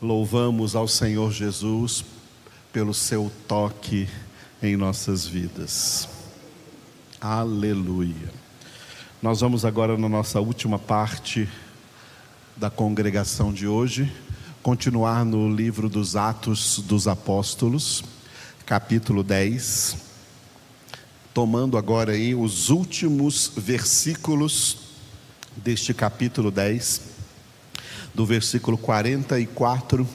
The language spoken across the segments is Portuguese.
Louvamos ao Senhor Jesus pelo seu toque em nossas vidas. Aleluia. Nós vamos agora na nossa última parte da congregação de hoje, continuar no livro dos Atos dos Apóstolos, capítulo 10, tomando agora aí os últimos versículos deste capítulo 10 do versículo 44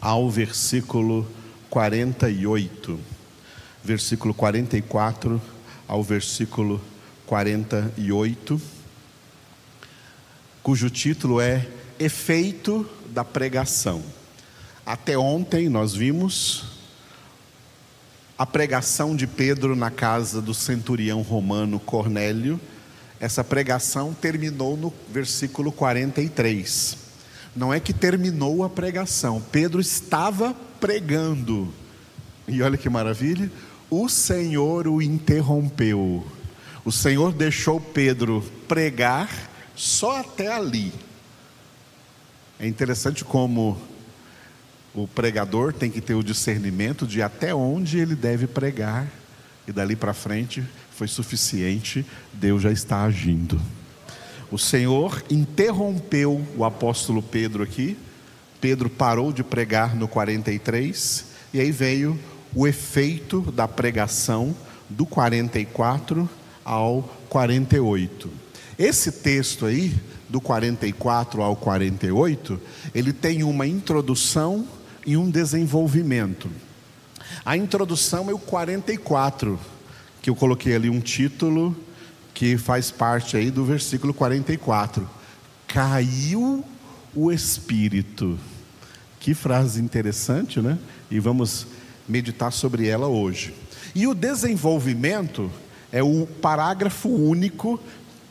ao versículo 48. Versículo 44 ao versículo 48, cujo título é Efeito da Pregação. Até ontem nós vimos a pregação de Pedro na casa do centurião romano Cornélio. Essa pregação terminou no versículo 43 não é que terminou a pregação, Pedro estava pregando. E olha que maravilha, o Senhor o interrompeu. O Senhor deixou Pedro pregar só até ali. É interessante como o pregador tem que ter o discernimento de até onde ele deve pregar, e dali para frente foi suficiente, Deus já está agindo. O Senhor interrompeu o apóstolo Pedro aqui. Pedro parou de pregar no 43 e aí veio o efeito da pregação do 44 ao 48. Esse texto aí, do 44 ao 48, ele tem uma introdução e um desenvolvimento. A introdução é o 44, que eu coloquei ali um título que faz parte aí do versículo 44. Caiu o espírito. Que frase interessante, né? E vamos meditar sobre ela hoje. E o desenvolvimento é o parágrafo único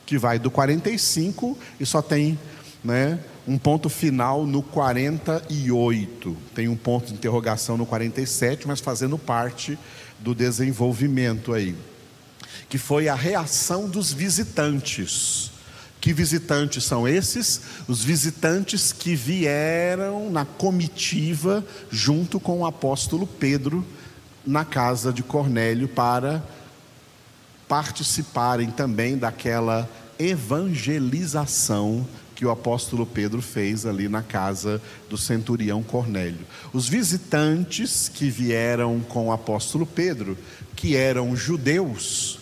que vai do 45 e só tem, né, um ponto final no 48. Tem um ponto de interrogação no 47, mas fazendo parte do desenvolvimento aí que foi a reação dos visitantes. Que visitantes são esses? Os visitantes que vieram na comitiva junto com o apóstolo Pedro na casa de Cornélio para participarem também daquela evangelização que o apóstolo Pedro fez ali na casa do centurião Cornélio. Os visitantes que vieram com o apóstolo Pedro, que eram judeus,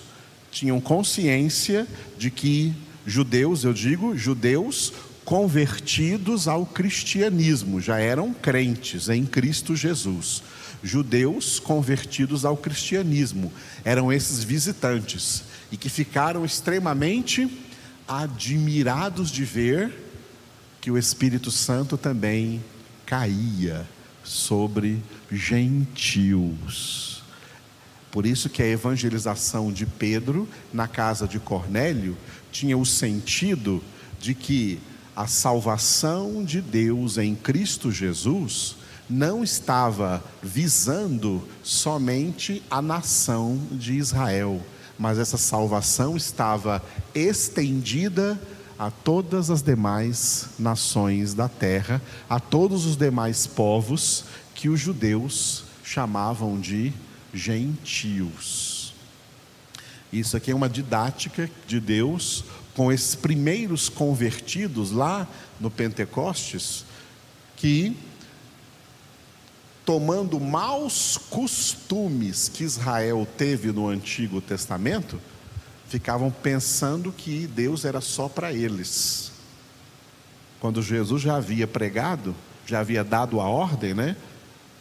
tinham consciência de que judeus, eu digo, judeus convertidos ao cristianismo, já eram crentes em Cristo Jesus. Judeus convertidos ao cristianismo, eram esses visitantes e que ficaram extremamente admirados de ver que o Espírito Santo também caía sobre gentios. Por isso que a evangelização de Pedro na casa de Cornélio tinha o sentido de que a salvação de Deus em Cristo Jesus não estava visando somente a nação de Israel, mas essa salvação estava estendida a todas as demais nações da terra, a todos os demais povos que os judeus chamavam de gentios. Isso aqui é uma didática de Deus com esses primeiros convertidos lá no Pentecostes, que, tomando maus costumes que Israel teve no Antigo Testamento, ficavam pensando que Deus era só para eles. Quando Jesus já havia pregado, já havia dado a ordem, né?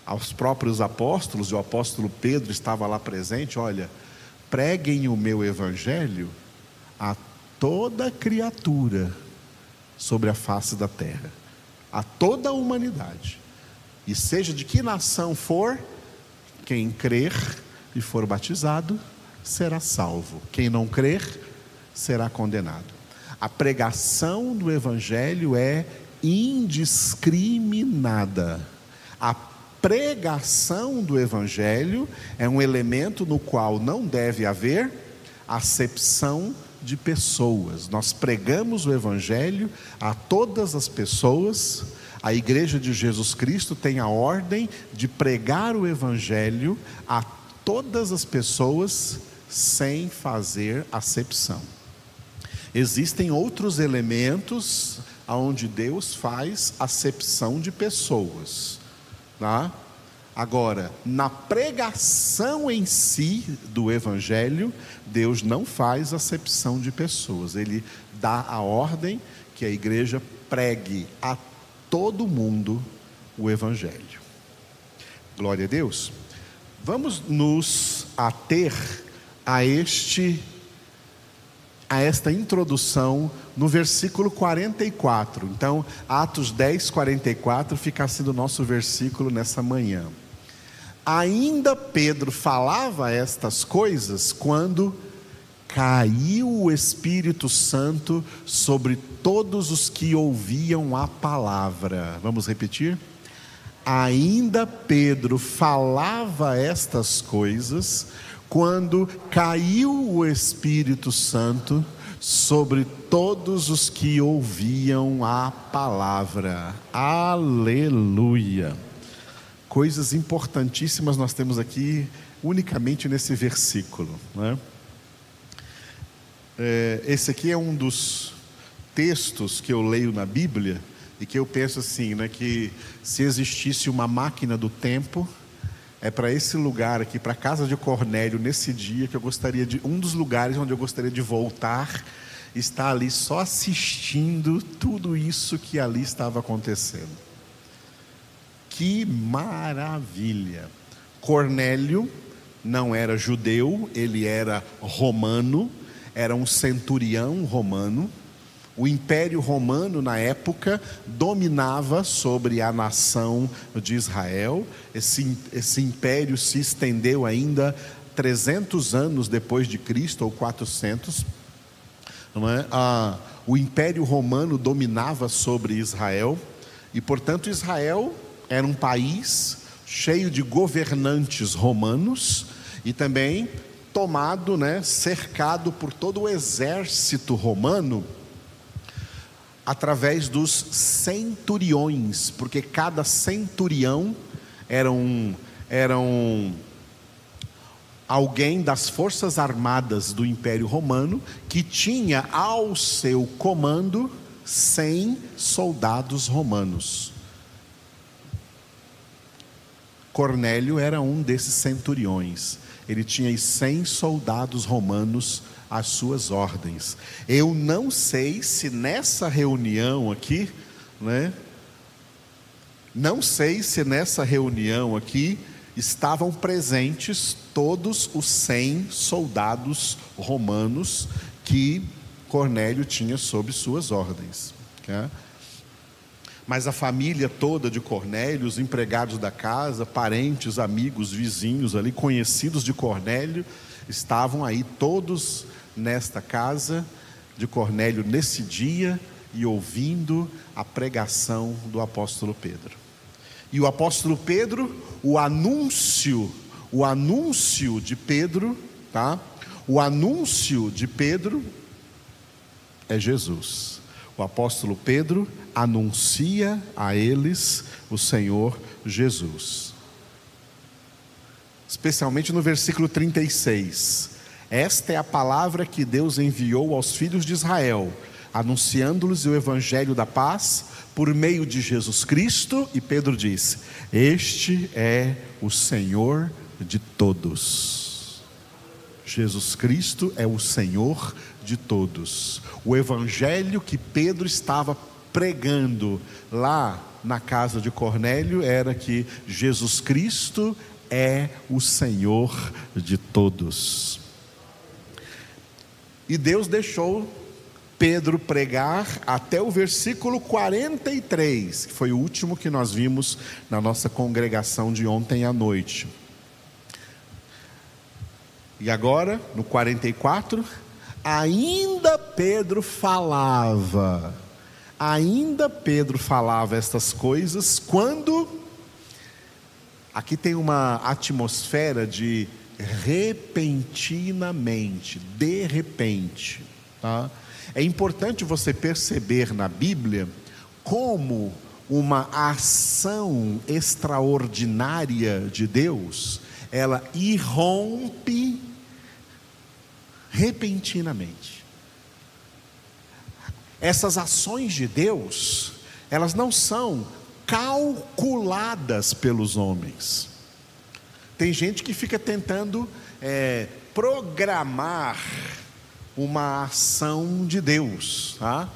Aos próprios apóstolos, e o apóstolo Pedro estava lá presente: olha, preguem o meu evangelho a toda criatura sobre a face da terra, a toda a humanidade, e seja de que nação for, quem crer e for batizado será salvo, quem não crer será condenado. A pregação do evangelho é indiscriminada. A pregação do Evangelho é um elemento no qual não deve haver acepção de pessoas. Nós pregamos o Evangelho a todas as pessoas, A igreja de Jesus Cristo tem a ordem de pregar o evangelho a todas as pessoas sem fazer acepção. Existem outros elementos onde Deus faz acepção de pessoas. Tá? Agora, na pregação em si do Evangelho, Deus não faz acepção de pessoas, Ele dá a ordem que a igreja pregue a todo mundo o Evangelho. Glória a Deus. Vamos nos ater a este a esta introdução no versículo 44. Então, Atos 10, 44 fica sendo o nosso versículo nessa manhã. Ainda Pedro falava estas coisas quando caiu o Espírito Santo sobre todos os que ouviam a palavra. Vamos repetir? Ainda Pedro falava estas coisas quando caiu o Espírito Santo sobre todos os que ouviam a palavra. Aleluia coisas importantíssimas nós temos aqui unicamente nesse versículo. Né? É, esse aqui é um dos textos que eu leio na Bíblia e que eu penso assim, né, que se existisse uma máquina do tempo, é para esse lugar aqui, para a casa de Cornélio, nesse dia que eu gostaria de, um dos lugares onde eu gostaria de voltar, estar ali só assistindo tudo isso que ali estava acontecendo. Que maravilha! Cornélio não era judeu, ele era romano, era um centurião romano. O Império Romano, na época, dominava sobre a nação de Israel. Esse, esse império se estendeu ainda 300 anos depois de Cristo, ou 400. Não é? ah, o Império Romano dominava sobre Israel, e, portanto, Israel era um país cheio de governantes romanos e também tomado, né, cercado por todo o exército romano através dos centuriões, porque cada centurião era um, era um alguém das forças armadas do Império Romano que tinha ao seu comando 100 soldados romanos. Cornélio era um desses centuriões. Ele tinha 100 soldados romanos às suas ordens. Eu não sei se nessa reunião aqui, né? Não sei se nessa reunião aqui estavam presentes todos os 100 soldados romanos que Cornélio tinha sob suas ordens. Okay? Mas a família toda de Cornélio, os empregados da casa, parentes, amigos, vizinhos ali, conhecidos de Cornélio, estavam aí todos nesta casa de Cornélio nesse dia e ouvindo a pregação do apóstolo Pedro. E o apóstolo Pedro, o anúncio, o anúncio de Pedro, tá? O anúncio de Pedro é Jesus. O apóstolo Pedro anuncia a eles o Senhor Jesus. Especialmente no versículo 36. Esta é a palavra que Deus enviou aos filhos de Israel, anunciando-lhes o evangelho da paz por meio de Jesus Cristo, e Pedro diz: Este é o Senhor de todos. Jesus Cristo é o Senhor de todos. O evangelho que Pedro estava pregando lá na casa de Cornélio era que Jesus Cristo é o Senhor de todos. E Deus deixou Pedro pregar até o versículo 43, que foi o último que nós vimos na nossa congregação de ontem à noite. E agora, no 44, ainda Pedro falava Ainda Pedro falava estas coisas quando aqui tem uma atmosfera de repentinamente, de repente, tá? É importante você perceber na Bíblia como uma ação extraordinária de Deus, ela irrompe repentinamente. Essas ações de Deus, elas não são calculadas pelos homens. Tem gente que fica tentando é, programar uma ação de Deus, tá?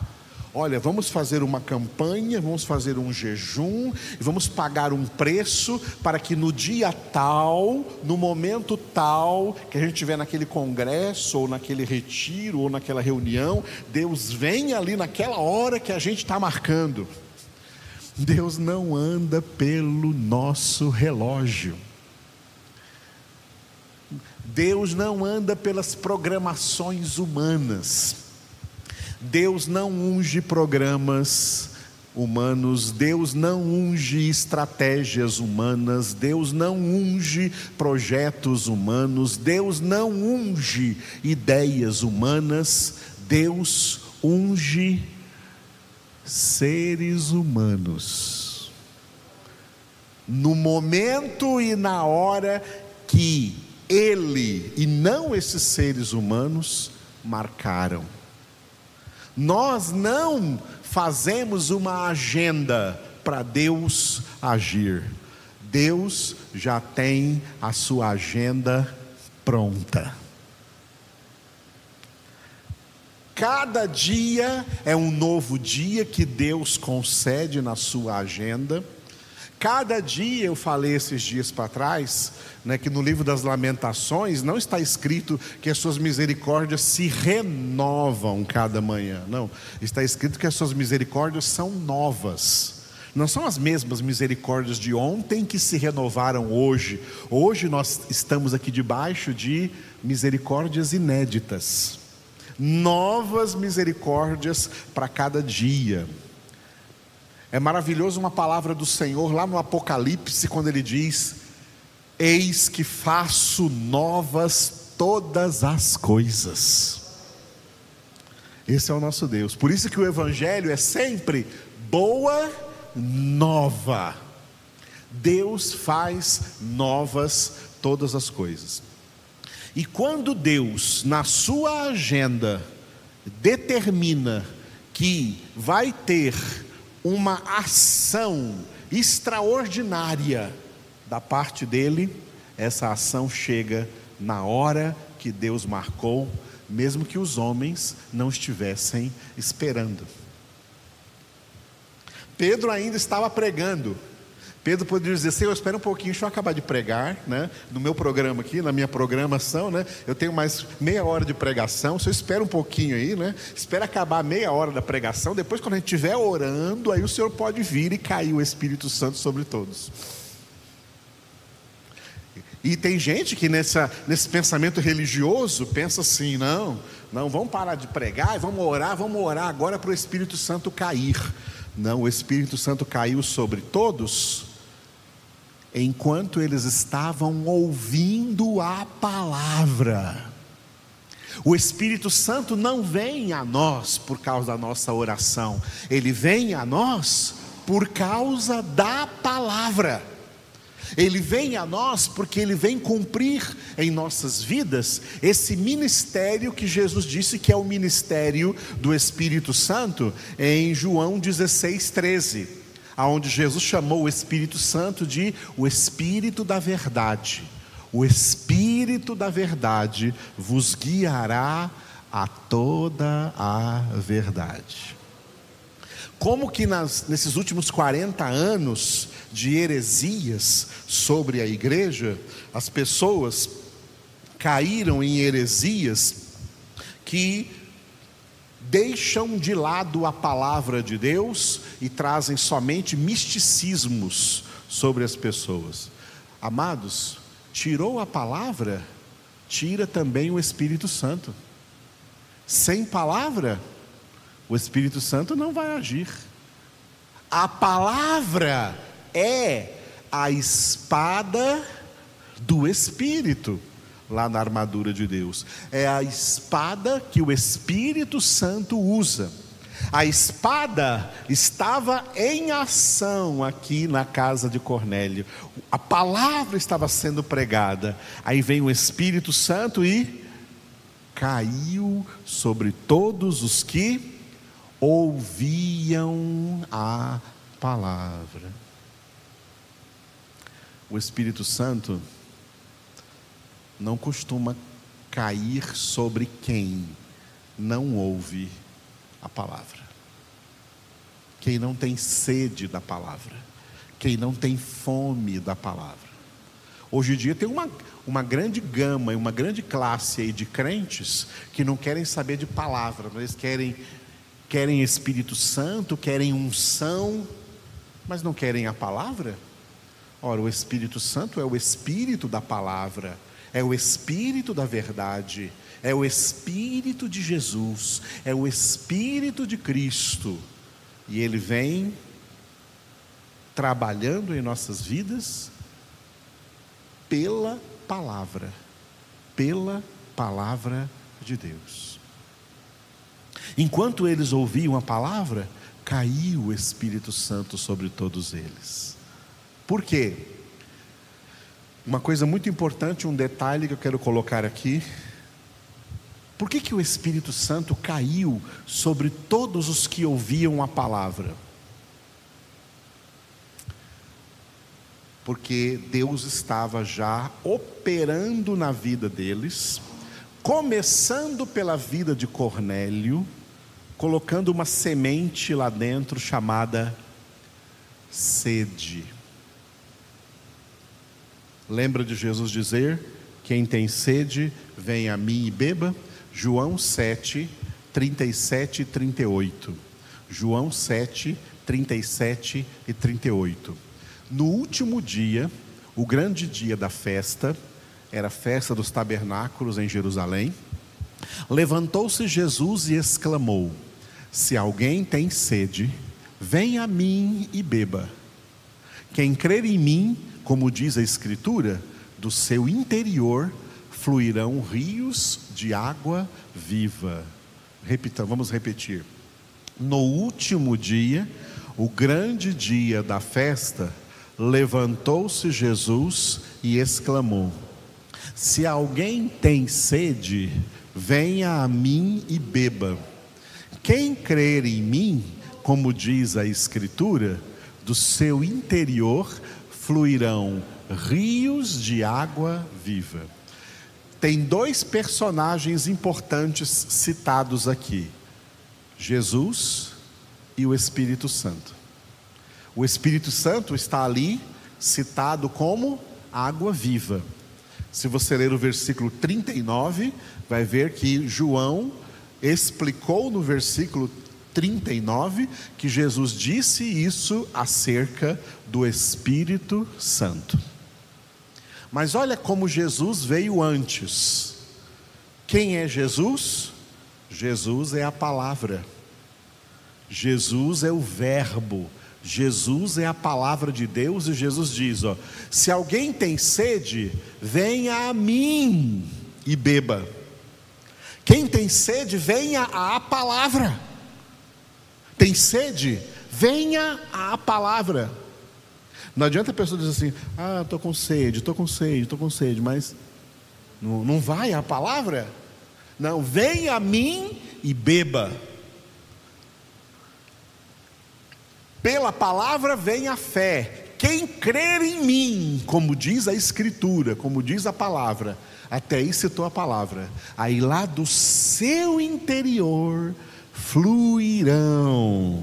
Olha, vamos fazer uma campanha, vamos fazer um jejum, e vamos pagar um preço para que no dia tal, no momento tal, que a gente estiver naquele congresso, ou naquele retiro, ou naquela reunião, Deus venha ali naquela hora que a gente está marcando. Deus não anda pelo nosso relógio. Deus não anda pelas programações humanas. Deus não unge programas humanos, Deus não unge estratégias humanas, Deus não unge projetos humanos, Deus não unge ideias humanas, Deus unge seres humanos. No momento e na hora que ele e não esses seres humanos marcaram. Nós não fazemos uma agenda para Deus agir. Deus já tem a sua agenda pronta. Cada dia é um novo dia que Deus concede na sua agenda. Cada dia, eu falei esses dias para trás, né, que no livro das Lamentações não está escrito que as suas misericórdias se renovam cada manhã. Não, está escrito que as suas misericórdias são novas. Não são as mesmas misericórdias de ontem que se renovaram hoje. Hoje nós estamos aqui debaixo de misericórdias inéditas. Novas misericórdias para cada dia. É maravilhoso uma palavra do Senhor lá no Apocalipse, quando ele diz: Eis que faço novas todas as coisas. Esse é o nosso Deus. Por isso que o Evangelho é sempre boa nova. Deus faz novas todas as coisas. E quando Deus, na sua agenda, determina que vai ter uma ação extraordinária da parte dele, essa ação chega na hora que Deus marcou, mesmo que os homens não estivessem esperando. Pedro ainda estava pregando, Pedro poderia dizer, Senhor, espera um pouquinho, deixa eu acabar de pregar, né? No meu programa aqui, na minha programação, né? Eu tenho mais meia hora de pregação, Senhor espera um pouquinho aí, né? Espera acabar meia hora da pregação, depois quando a gente estiver orando, aí o Senhor pode vir e cair o Espírito Santo sobre todos. E tem gente que nessa, nesse pensamento religioso pensa assim: não, não, vamos parar de pregar e vamos orar, vamos orar agora para o Espírito Santo cair. Não, o Espírito Santo caiu sobre todos enquanto eles estavam ouvindo a palavra. O Espírito Santo não vem a nós por causa da nossa oração, ele vem a nós por causa da palavra. Ele vem a nós porque ele vem cumprir em nossas vidas esse ministério que Jesus disse que é o ministério do Espírito Santo em João 16, 13 aonde Jesus chamou o Espírito Santo de o Espírito da Verdade. O Espírito da Verdade vos guiará a toda a verdade. Como que nas, nesses últimos 40 anos de heresias sobre a igreja, as pessoas caíram em heresias que deixam de lado a palavra de Deus e trazem somente misticismos sobre as pessoas. Amados, tirou a palavra, tira também o Espírito Santo. Sem palavra, o Espírito Santo não vai agir. A palavra é a espada do Espírito lá na armadura de Deus. É a espada que o Espírito Santo usa. A espada estava em ação aqui na casa de Cornélio. A palavra estava sendo pregada. Aí vem o Espírito Santo e caiu sobre todos os que ouviam a palavra. O Espírito Santo não costuma cair sobre quem não ouve a palavra. Quem não tem sede da palavra. Quem não tem fome da palavra. Hoje em dia tem uma, uma grande gama e uma grande classe aí de crentes que não querem saber de palavra, mas eles querem, querem Espírito Santo, querem unção, mas não querem a palavra. Ora, o Espírito Santo é o Espírito da palavra, é o Espírito da verdade, é o Espírito de Jesus, é o Espírito de Cristo. E ele vem trabalhando em nossas vidas pela palavra, pela palavra de Deus. Enquanto eles ouviam a palavra, caiu o Espírito Santo sobre todos eles. Por quê? Uma coisa muito importante, um detalhe que eu quero colocar aqui. Por que, que o Espírito Santo caiu sobre todos os que ouviam a palavra? Porque Deus estava já operando na vida deles, começando pela vida de Cornélio, colocando uma semente lá dentro chamada sede. Lembra de Jesus dizer: Quem tem sede, vem a mim e beba? João 7, 37 e 38. João 7, 37 e 38. No último dia, o grande dia da festa, era a festa dos tabernáculos em Jerusalém, levantou-se Jesus e exclamou: Se alguém tem sede, venha a mim e beba. Quem crer em mim, como diz a Escritura, do seu interior fluirão rios de água viva. Repita, vamos repetir. No último dia, o grande dia da festa, levantou-se Jesus e exclamou: Se alguém tem sede, venha a mim e beba. Quem crer em mim, como diz a Escritura, do seu interior fluirão rios de água viva. Tem dois personagens importantes citados aqui: Jesus e o Espírito Santo. O Espírito Santo está ali citado como água viva. Se você ler o versículo 39, vai ver que João explicou no versículo 39 que Jesus disse isso acerca do Espírito Santo. Mas olha como Jesus veio antes. Quem é Jesus? Jesus é a palavra. Jesus é o Verbo. Jesus é a palavra de Deus e Jesus diz: ó, se alguém tem sede, venha a mim e beba. Quem tem sede, venha à palavra. Tem sede? Venha à palavra. Não adianta a pessoa dizer assim: ah, estou com sede, estou com sede, estou com sede, mas não, não vai à palavra? Não, venha a mim e beba. Pela palavra vem a fé. Quem crer em mim, como diz a Escritura, como diz a palavra, até aí citou a palavra, aí lá do seu interior fluirão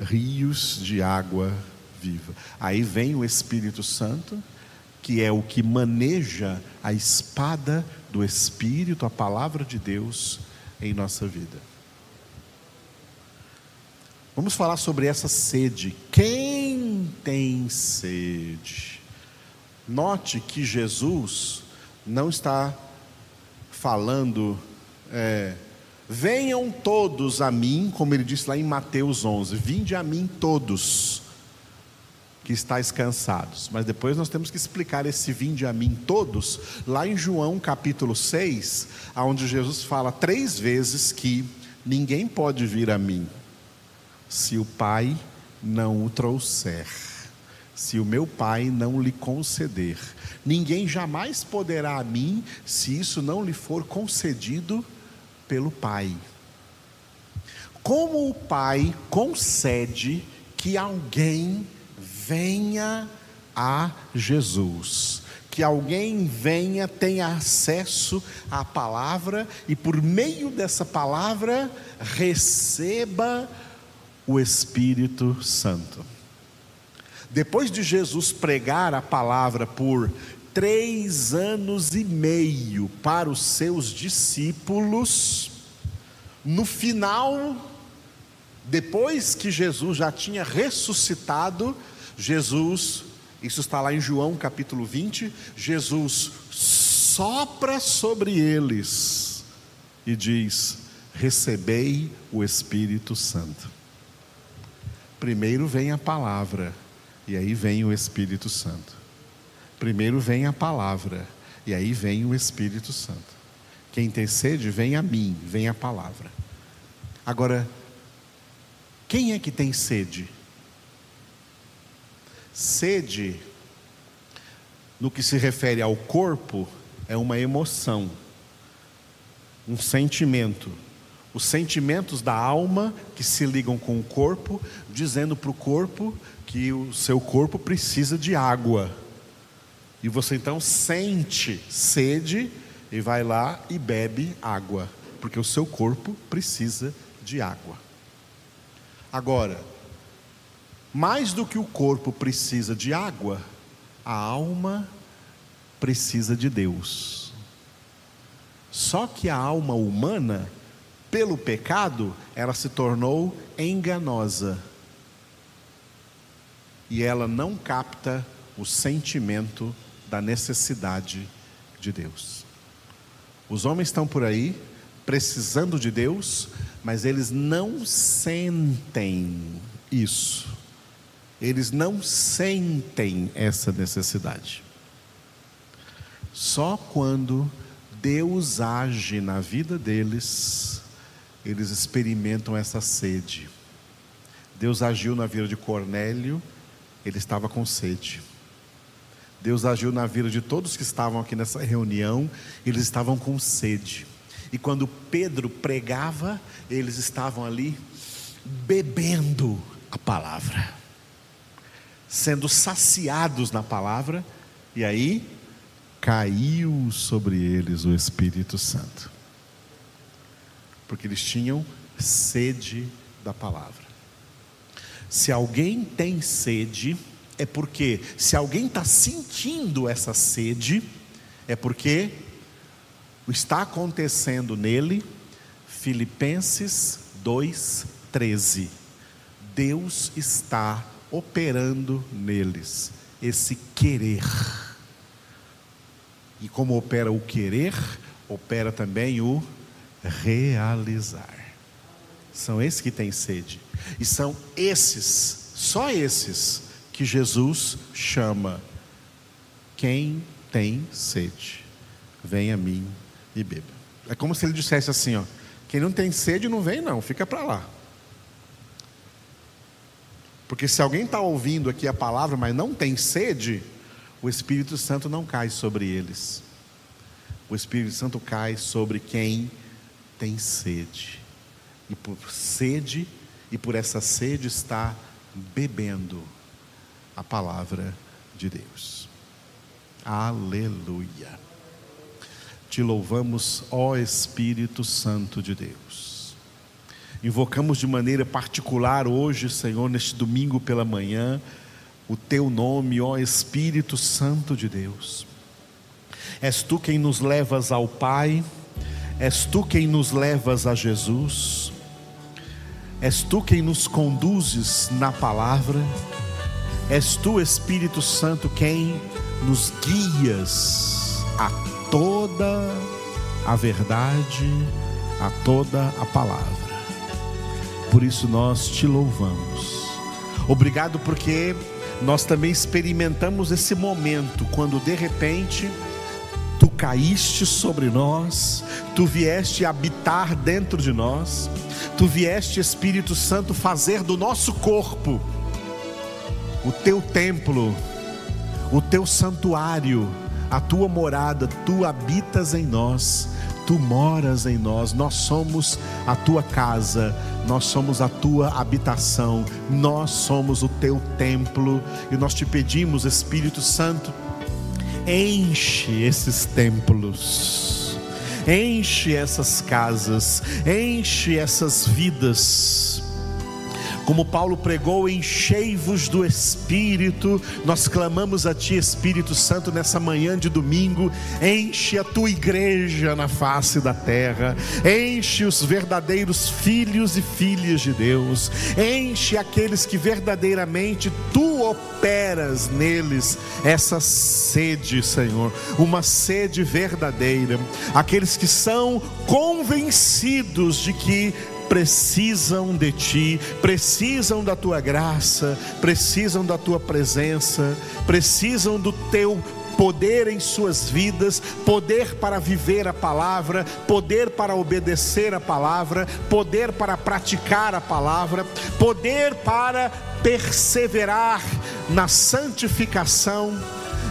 rios de água viva. Aí vem o Espírito Santo, que é o que maneja a espada do Espírito, a palavra de Deus em nossa vida. Vamos falar sobre essa sede. Quem tem sede? Note que Jesus não está falando é, Venham todos a mim, como ele disse lá em Mateus 11: Vinde a mim todos que estáis cansados. Mas depois nós temos que explicar esse vinde a mim todos, lá em João capítulo 6, onde Jesus fala três vezes que ninguém pode vir a mim se o Pai não o trouxer, se o meu Pai não lhe conceder. Ninguém jamais poderá a mim se isso não lhe for concedido pelo Pai. Como o Pai concede que alguém venha a Jesus? que alguém venha, tenha acesso à palavra e por meio dessa palavra receba o Espírito Santo. Depois de Jesus pregar a palavra por três anos e meio para os seus discípulos, no final, depois que Jesus já tinha ressuscitado, Jesus isso está lá em João capítulo 20. Jesus sopra sobre eles e diz: Recebei o Espírito Santo. Primeiro vem a palavra, e aí vem o Espírito Santo. Primeiro vem a palavra, e aí vem o Espírito Santo. Quem tem sede, vem a mim, vem a palavra. Agora, quem é que tem sede? Sede, no que se refere ao corpo, é uma emoção, um sentimento. Os sentimentos da alma que se ligam com o corpo, dizendo para o corpo que o seu corpo precisa de água. E você então sente sede e vai lá e bebe água, porque o seu corpo precisa de água. Agora, mais do que o corpo precisa de água, a alma precisa de Deus. Só que a alma humana, pelo pecado, ela se tornou enganosa. E ela não capta o sentimento da necessidade de Deus. Os homens estão por aí precisando de Deus, mas eles não sentem isso eles não sentem essa necessidade. Só quando Deus age na vida deles, eles experimentam essa sede. Deus agiu na vida de Cornélio, ele estava com sede. Deus agiu na vida de todos que estavam aqui nessa reunião, eles estavam com sede. E quando Pedro pregava, eles estavam ali bebendo a palavra sendo saciados na palavra, e aí caiu sobre eles o Espírito Santo, porque eles tinham sede da palavra. Se alguém tem sede, é porque, se alguém está sentindo essa sede, é porque está acontecendo nele, Filipenses 2,13. Deus está operando neles esse querer. E como opera o querer, opera também o realizar. São esses que têm sede. E são esses, só esses, que Jesus chama. Quem tem sede, vem a mim e beba. É como se ele dissesse assim: ó, quem não tem sede não vem, não, fica para lá. Porque se alguém está ouvindo aqui a palavra, mas não tem sede, o Espírito Santo não cai sobre eles. O Espírito Santo cai sobre quem tem sede. E por sede, e por essa sede está bebendo a palavra de Deus. Aleluia. Te louvamos, ó Espírito Santo de Deus. Invocamos de maneira particular hoje, Senhor, neste domingo pela manhã, o teu nome, ó Espírito Santo de Deus. És tu quem nos levas ao Pai, és tu quem nos levas a Jesus, és tu quem nos conduzes na palavra, és tu, Espírito Santo, quem nos guias a toda a verdade, a toda a palavra. Por isso nós te louvamos. Obrigado porque nós também experimentamos esse momento quando de repente tu caíste sobre nós, tu vieste habitar dentro de nós, tu vieste, Espírito Santo, fazer do nosso corpo o teu templo, o teu santuário, a tua morada, tu habitas em nós, tu moras em nós, nós somos a tua casa, nós somos a tua habitação, nós somos o teu templo, e nós te pedimos, Espírito Santo, enche esses templos, enche essas casas, enche essas vidas como Paulo pregou, enchei-vos do Espírito. Nós clamamos a Ti, Espírito Santo, nessa manhã de domingo. Enche a tua igreja na face da terra. Enche os verdadeiros filhos e filhas de Deus. Enche aqueles que verdadeiramente Tu operas neles essa sede, Senhor. Uma sede verdadeira. Aqueles que são convencidos de que precisam de ti, precisam da tua graça, precisam da tua presença, precisam do teu poder em suas vidas, poder para viver a palavra, poder para obedecer a palavra, poder para praticar a palavra, poder para perseverar na santificação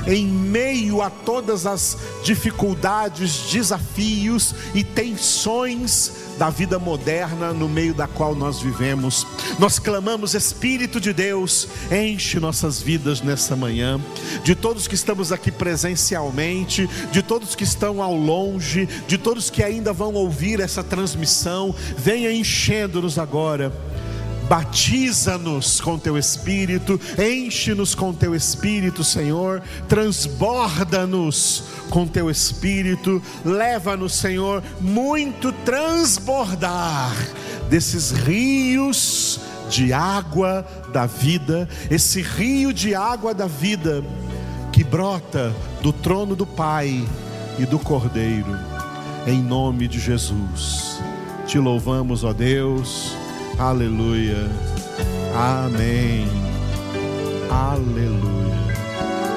em meio a todas as dificuldades, desafios e tensões da vida moderna no meio da qual nós vivemos. Nós clamamos, Espírito de Deus, enche nossas vidas nessa manhã, de todos que estamos aqui presencialmente, de todos que estão ao longe, de todos que ainda vão ouvir essa transmissão, venha enchendo-nos agora Batiza-nos com teu espírito, enche-nos com teu espírito, Senhor, transborda-nos com teu espírito, leva-nos, Senhor, muito transbordar desses rios de água da vida, esse rio de água da vida que brota do trono do Pai e do Cordeiro, em nome de Jesus. Te louvamos, ó Deus Aleluia. Amém. Aleluia.